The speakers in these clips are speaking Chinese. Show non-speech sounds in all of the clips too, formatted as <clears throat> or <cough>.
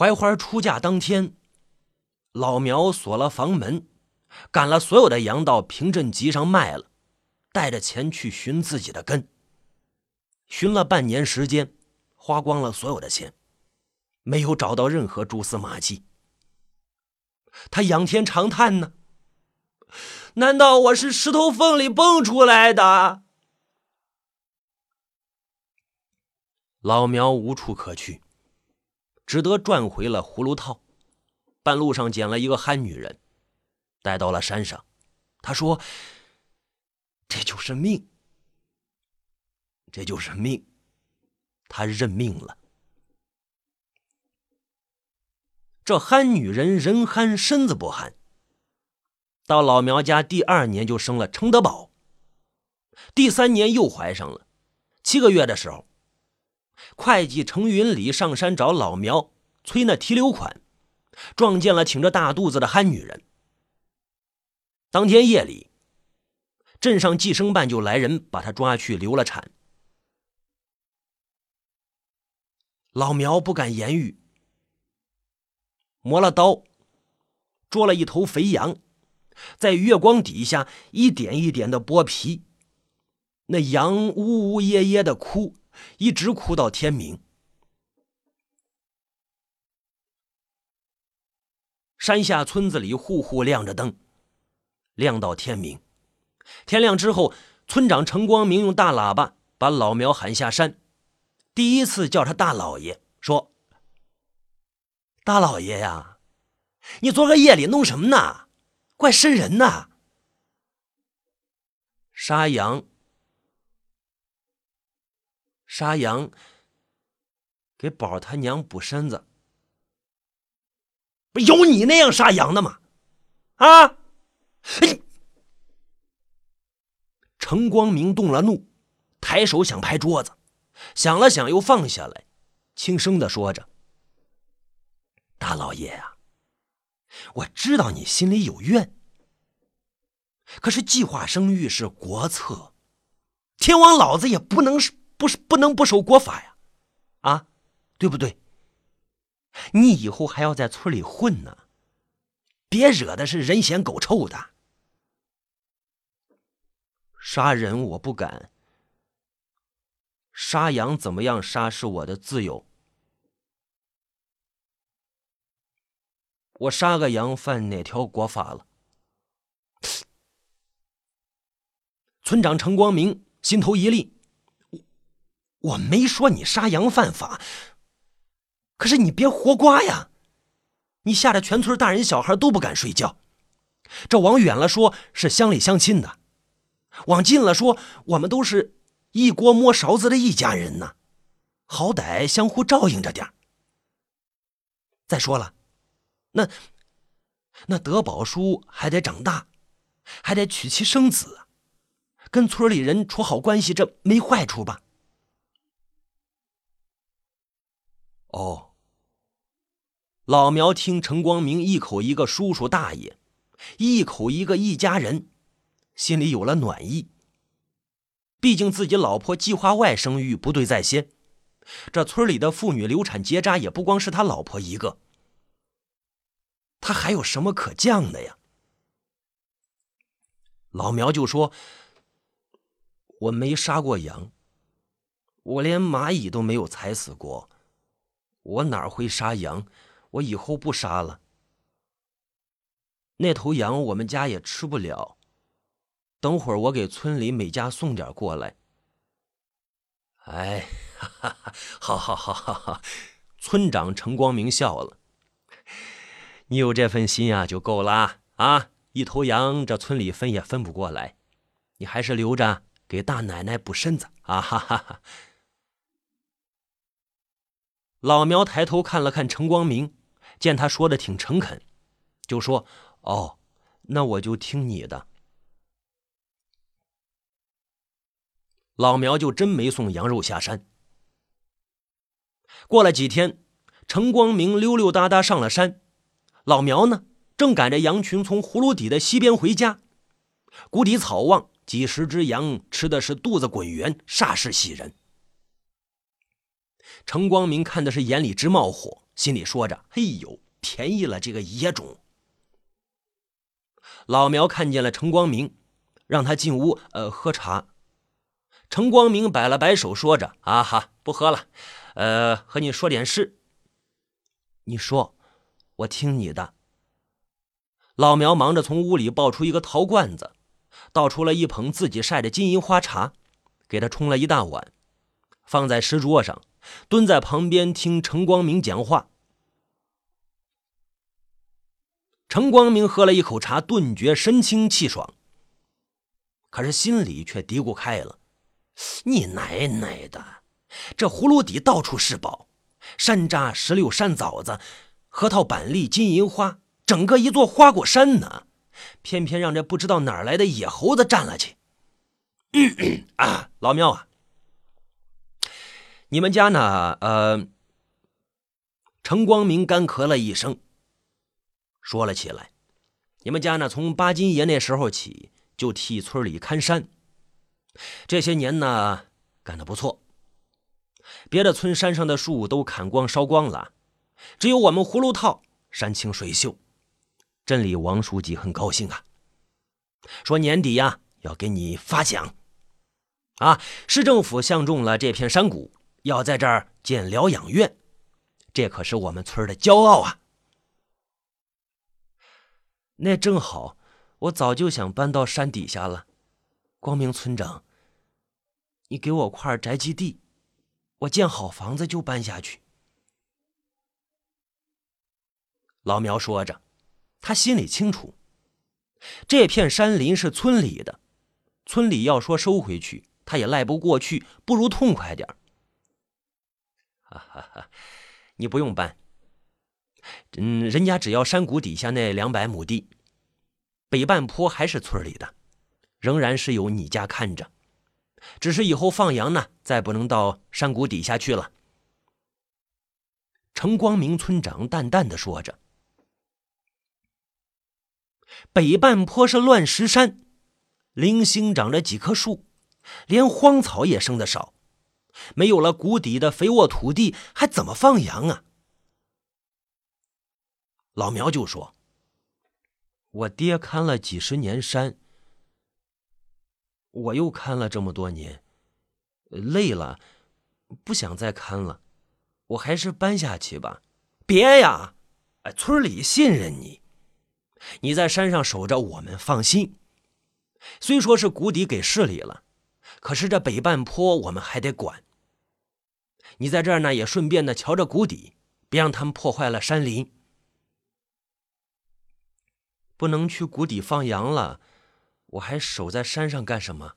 槐花出嫁当天，老苗锁了房门，赶了所有的羊到平镇集上卖了，带着钱去寻自己的根。寻了半年时间，花光了所有的钱，没有找到任何蛛丝马迹。他仰天长叹呢：“难道我是石头缝里蹦出来的？”老苗无处可去，只得转回了葫芦套。半路上捡了一个憨女人，带到了山上。他说：“这就是命，这就是命。”他认命了。这憨女人人憨身子不憨，到老苗家第二年就生了程德宝，第三年又怀上了。七个月的时候。会计程云礼上山找老苗催那提留款，撞见了挺着大肚子的憨女人。当天夜里，镇上计生办就来人把他抓去留了产。老苗不敢言语，磨了刀，捉了一头肥羊，在月光底下一点一点的剥皮，那羊呜呜咽咽的哭。一直哭到天明。山下村子里户户亮着灯，亮到天明。天亮之后，村长程光明用大喇叭把老苗喊下山，第一次叫他大老爷，说：“大老爷呀，你昨个夜里弄什么呢？怪瘆人呐！杀羊。”杀羊，给宝他娘补身子，不有你那样杀羊的吗？啊！哎，程光明动了怒，抬手想拍桌子，想了想又放下来，轻声的说着：“大老爷呀，我知道你心里有怨，可是计划生育是国策，天王老子也不能是。”不是不能不守国法呀，啊，对不对？你以后还要在村里混呢，别惹的是人嫌狗臭的。杀人我不敢，杀羊怎么样？杀是我的自由。我杀个羊犯哪条国法了？村长程光明心头一立。我没说你杀羊犯法，可是你别活瓜呀！你吓得全村大人小孩都不敢睡觉。这往远了说是乡里乡亲的，往近了说我们都是一锅摸勺子的一家人呢，好歹相互照应着点再说了，那那德宝叔还得长大，还得娶妻生子，跟村里人处好关系，这没坏处吧？哦，老苗听陈光明一口一个叔叔大爷，一口一个一家人，心里有了暖意。毕竟自己老婆计划外生育不对在先，这村里的妇女流产结扎也不光是他老婆一个，他还有什么可犟的呀？老苗就说：“我没杀过羊，我连蚂蚁都没有踩死过。”我哪会杀羊？我以后不杀了。那头羊我们家也吃不了，等会儿我给村里每家送点过来。哎，<laughs> 好好好好好！村长程光明笑了。你有这份心啊，就够了啊！一头羊这村里分也分不过来，你还是留着给大奶奶补身子啊！哈哈哈。老苗抬头看了看程光明，见他说的挺诚恳，就说：“哦，那我就听你的。”老苗就真没送羊肉下山。过了几天，程光明溜溜达达上了山，老苗呢，正赶着羊群从葫芦底的西边回家。谷底草旺，几十只羊吃的是肚子滚圆，煞是喜人。程光明看的是眼里直冒火，心里说着：“嘿呦，便宜了这个野种。”老苗看见了陈光明，让他进屋，呃，喝茶。陈光明摆了摆手，说着：“啊哈，不喝了，呃，和你说点事。你说，我听你的。”老苗忙着从屋里抱出一个陶罐子，倒出了一捧自己晒的金银花茶，给他冲了一大碗，放在石桌上，蹲在旁边听陈光明讲话。陈光明喝了一口茶，顿觉神清气爽，可是心里却嘀咕开了：“你奶奶的，这葫芦底到处是宝，山楂、石榴、山枣子、核桃、板栗、金银花，整个一座花果山呢，偏偏让这不知道哪来的野猴子占了去。<coughs> 啊，老庙啊，你们家呢？呃，程光明干咳了一声。”说了起来，你们家呢？从巴金爷那时候起就替村里看山，这些年呢干得不错。别的村山上的树都砍光烧光了，只有我们葫芦套山清水秀。镇里王书记很高兴啊，说年底呀要给你发奖。啊，市政府相中了这片山谷，要在这儿建疗养院，这可是我们村的骄傲啊。那正好，我早就想搬到山底下了。光明村长，你给我块宅基地，我建好房子就搬下去。老苗说着，他心里清楚，这片山林是村里的，村里要说收回去，他也赖不过去，不如痛快点哈哈，你不用搬。嗯，人家只要山谷底下那两百亩地，北半坡还是村里的，仍然是由你家看着。只是以后放羊呢，再不能到山谷底下去了。程光明村长淡淡的说着：“北半坡是乱石山，零星长着几棵树，连荒草也生得少，没有了谷底的肥沃土地，还怎么放羊啊？”老苗就说：“我爹看了几十年山，我又看了这么多年，累了，不想再看了，我还是搬下去吧。别呀，哎，村里信任你，你在山上守着，我们放心。虽说是谷底给市里了，可是这北半坡我们还得管。你在这儿呢，也顺便的瞧着谷底，别让他们破坏了山林。”不能去谷底放羊了，我还守在山上干什么？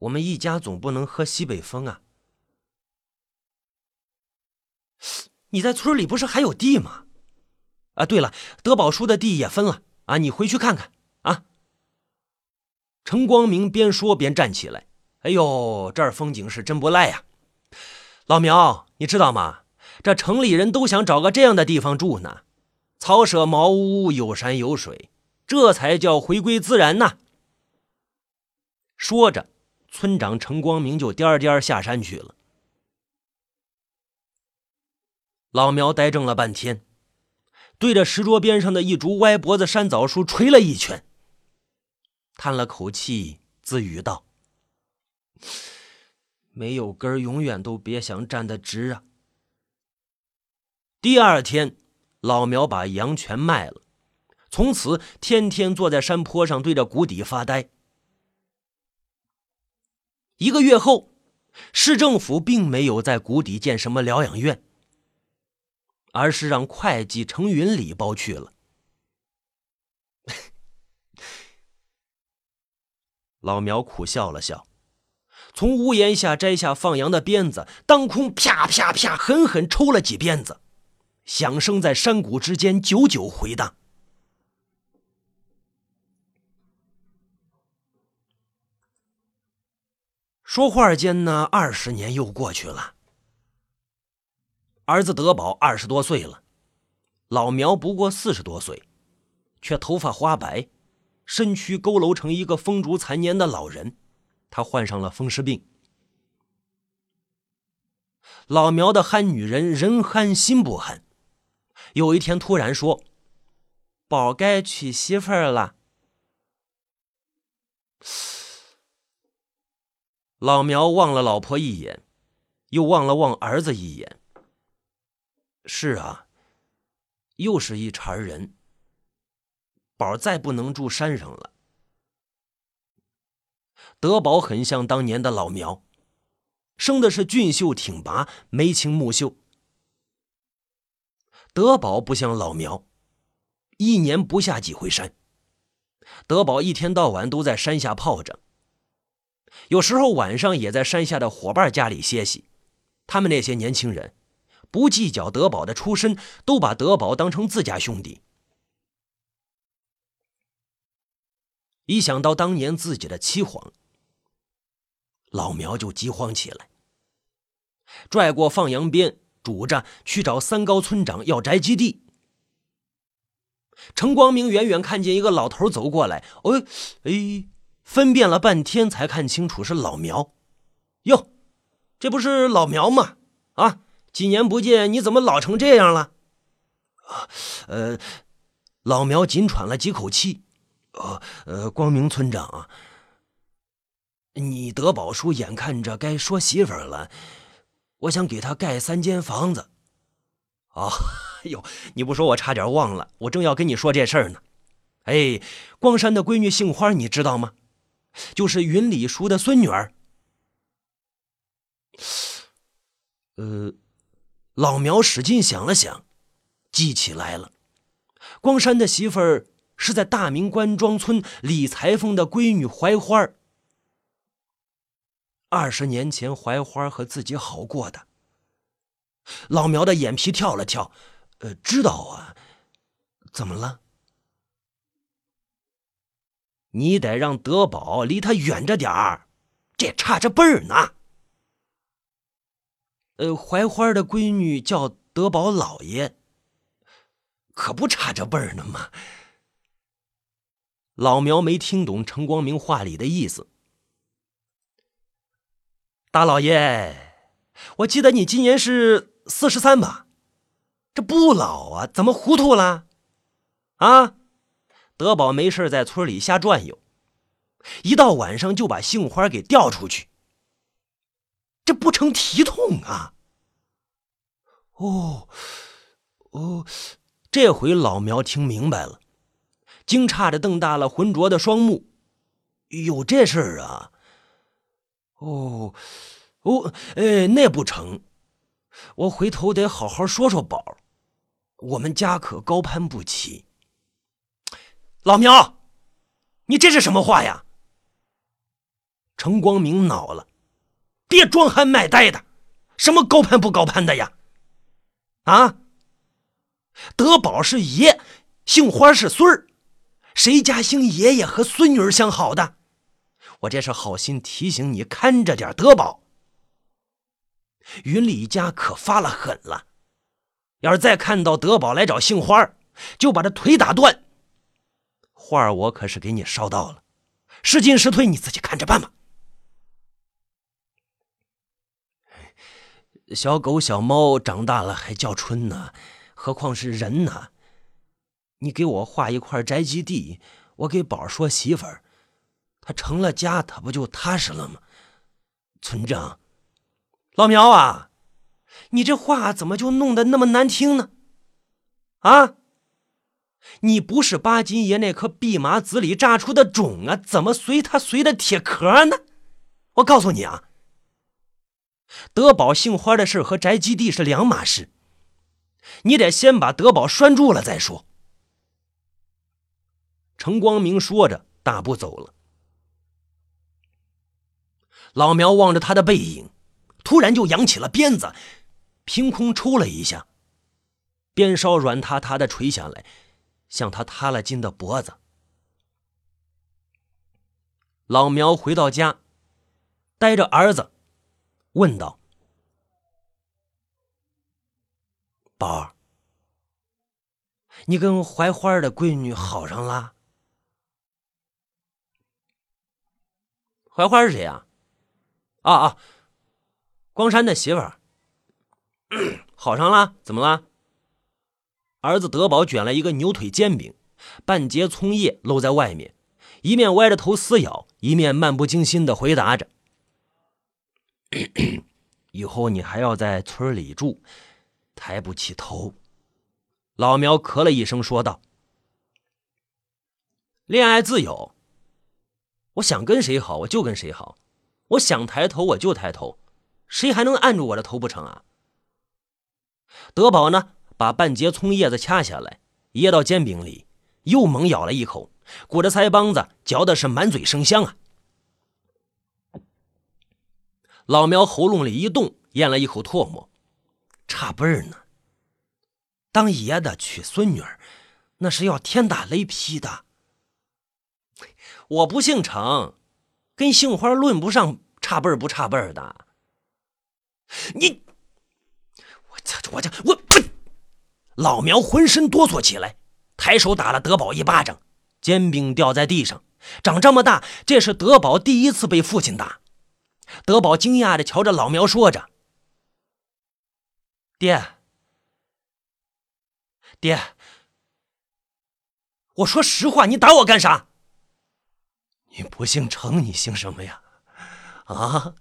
我们一家总不能喝西北风啊！你在村里不是还有地吗？啊，对了，德宝叔的地也分了啊，你回去看看啊。陈光明边说边站起来，哎呦，这儿风景是真不赖呀！老苗，你知道吗？这城里人都想找个这样的地方住呢。草舍茅屋，有山有水，这才叫回归自然呢。说着，村长陈光明就颠颠下山去了。老苗呆怔了半天，对着石桌边上的一株歪脖子山枣树捶了一拳，叹了口气，自语道：“没有根，永远都别想站得直啊。”第二天。老苗把羊全卖了，从此天天坐在山坡上对着谷底发呆。一个月后，市政府并没有在谷底建什么疗养院，而是让会计程云礼包去了。<laughs> 老苗苦笑了笑，从屋檐下摘下放羊的鞭子，当空啪啪啪狠狠抽了几鞭子。响声在山谷之间久久回荡。说话间呢，二十年又过去了。儿子德宝二十多岁了，老苗不过四十多岁，却头发花白，身躯佝偻成一个风烛残年的老人。他患上了风湿病。老苗的憨女人人憨心不憨。有一天突然说：“宝该娶媳妇儿了。”老苗望了老婆一眼，又望了望儿子一眼。是啊，又是一茬人。宝再不能住山上了。德宝很像当年的老苗，生的是俊秀挺拔、眉清目秀。德宝不像老苗，一年不下几回山。德宝一天到晚都在山下泡着。有时候晚上也在山下的伙伴家里歇息，他们那些年轻人不计较德宝的出身，都把德宝当成自家兄弟。一想到当年自己的凄惶，老苗就急慌起来，拽过放羊鞭，拄着去找三高村长要宅基地。陈光明远远看见一个老头走过来，哎哎。分辨了半天，才看清楚是老苗。哟，这不是老苗吗？啊，几年不见，你怎么老成这样了？啊，呃，老苗紧喘了几口气。呃呃，光明村长啊，你德宝叔眼看着该说媳妇儿了，我想给他盖三间房子。啊，<laughs> 哟，你不说我差点忘了，我正要跟你说这事儿呢。哎，光山的闺女杏花，你知道吗？就是云里叔的孙女儿。呃，老苗使劲想了想，记起来了，光山的媳妇儿是在大明关庄村李裁缝的闺女槐花二十年前，槐花和自己好过的。老苗的眼皮跳了跳，呃，知道啊，怎么了？你得让德宝离他远着点儿，这差着辈儿呢。呃，槐花的闺女叫德宝老爷，可不差着辈儿呢吗？老苗没听懂陈光明话里的意思。大老爷，我记得你今年是四十三吧？这不老啊，怎么糊涂了？啊？德宝没事在村里瞎转悠，一到晚上就把杏花给调出去，这不成体统啊！哦，哦，这回老苗听明白了，惊诧着瞪大了浑浊的双目，有这事儿啊？哦，哦，哎，那不成，我回头得好好说说宝，我们家可高攀不起。老苗，你这是什么话呀？程光明恼了，别装憨卖呆的，什么高攀不高攀的呀？啊，德宝是爷，杏花是孙儿，谁家姓爷爷和孙女儿相好的？我这是好心提醒你，看着点德宝。云里家可发了狠了，要是再看到德宝来找杏花，就把他腿打断。话儿我可是给你捎到了，是进是退你自己看着办吧。小狗小猫长大了还叫春呢，何况是人呢？你给我画一块宅基地，我给宝说媳妇儿，他成了家，他不就踏实了吗？村长，老苗啊，你这话怎么就弄得那么难听呢？啊？你不是巴金爷那颗蓖麻籽里榨出的种啊？怎么随他随的铁壳呢？我告诉你啊，德宝杏花的事和宅基地是两码事，你得先把德宝拴住了再说。程光明说着，大步走了。老苗望着他的背影，突然就扬起了鞭子，凭空抽了一下，鞭梢软塌塌的垂下来。向他塌了筋的脖子。老苗回到家，带着儿子，问道：“宝儿，你跟槐花的闺女好上了？槐花是谁呀？啊啊，光山的媳妇儿。<clears throat> 好上了？怎么了？儿子德宝卷了一个牛腿煎饼，半截葱叶露在外面，一面歪着头撕咬，一面漫不经心的回答着：“ <clears throat> 以后你还要在村里住，抬不起头。”老苗咳了一声，说道：“恋爱自由，我想跟谁好我就跟谁好，我想抬头我就抬头，谁还能按住我的头不成啊？”德宝呢？把半截葱叶子掐下来，掖到煎饼里，又猛咬了一口，鼓着腮帮子，嚼的是满嘴生香啊！老苗喉咙里一动，咽了一口唾沫，差辈儿呢。当爷的娶孙女儿，那是要天打雷劈的。我不姓程，跟杏花论不上差辈儿不差辈儿的。你，我操！我这我我。老苗浑身哆嗦起来，抬手打了德宝一巴掌，煎饼掉在地上。长这么大，这是德宝第一次被父亲打。德宝惊讶的瞧着老苗，说着：“爹，爹，我说实话，你打我干啥？你不姓程，你姓什么呀？啊，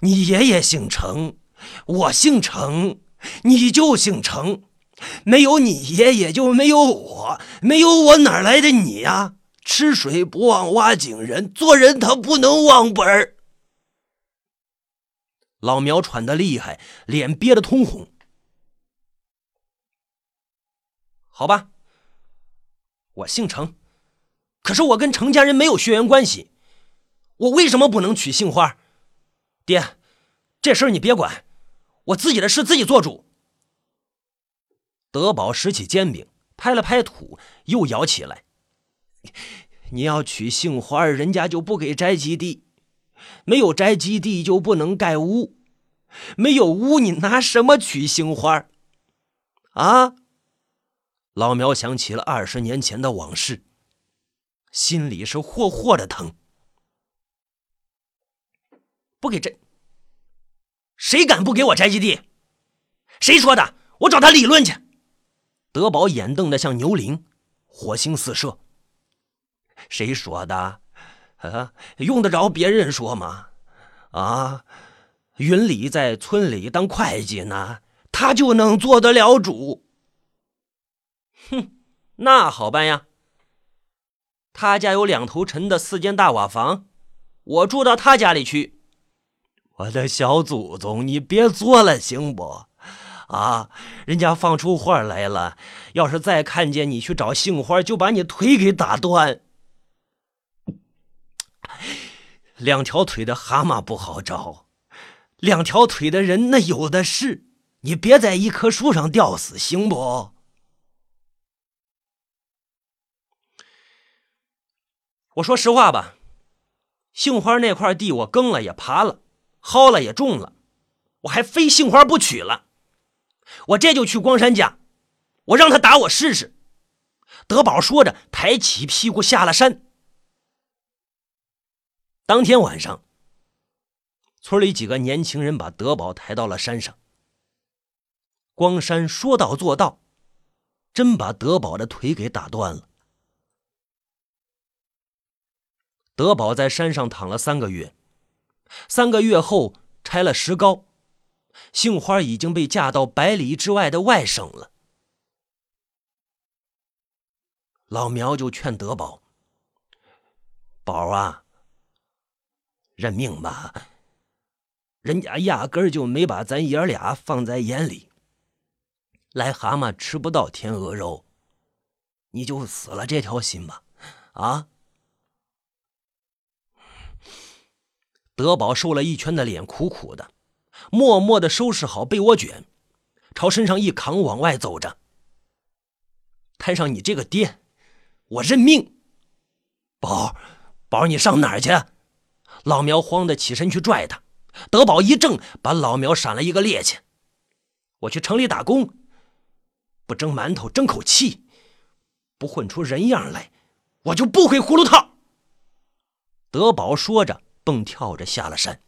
你爷爷姓程，我姓程，你就姓程。”没有你爷爷就没有我，没有我哪来的你呀？吃水不忘挖井人，做人他不能忘本儿。老苗喘得厉害，脸憋得通红。好吧，我姓程，可是我跟程家人没有血缘关系，我为什么不能娶杏花？爹，这事儿你别管，我自己的事自己做主。德宝拾起煎饼，拍了拍土，又咬起来。你要娶杏花，人家就不给宅基地；没有宅基地，就不能盖屋；没有屋，你拿什么娶杏花？啊！老苗想起了二十年前的往事，心里是霍霍的疼。不给宅，谁敢不给我宅基地？谁说的？我找他理论去。德宝眼瞪得像牛铃，火星四射。谁说的？啊，用得着别人说吗？啊，云里在村里当会计呢，他就能做得了主。哼，那好办呀。他家有两头沉的四间大瓦房，我住到他家里去。我的小祖宗，你别作了，行不？啊！人家放出话来了，要是再看见你去找杏花，就把你腿给打断。两条腿的蛤蟆不好找，两条腿的人那有的是。你别在一棵树上吊死，行不？我说实话吧，杏花那块地我耕了也耙了，薅了也种了，我还非杏花不娶了。我这就去光山家，我让他打我试试。德宝说着，抬起屁股下了山。当天晚上，村里几个年轻人把德宝抬到了山上。光山说到做到，真把德宝的腿给打断了。德宝在山上躺了三个月，三个月后拆了石膏。杏花已经被嫁到百里之外的外省了。老苗就劝德宝：“宝啊，认命吧，人家压根儿就没把咱爷俩放在眼里。癞蛤蟆吃不到天鹅肉，你就死了这条心吧，啊！”德宝瘦了一圈的脸苦苦的。默默的收拾好被窝卷，朝身上一扛，往外走着。摊上你这个爹，我认命。宝，宝，你上哪儿去？老苗慌的起身去拽他，德宝一怔，把老苗闪了一个趔趄。我去城里打工，不蒸馒头争口气，不混出人样来，我就不回葫芦套。德宝说着，蹦跳着下了山。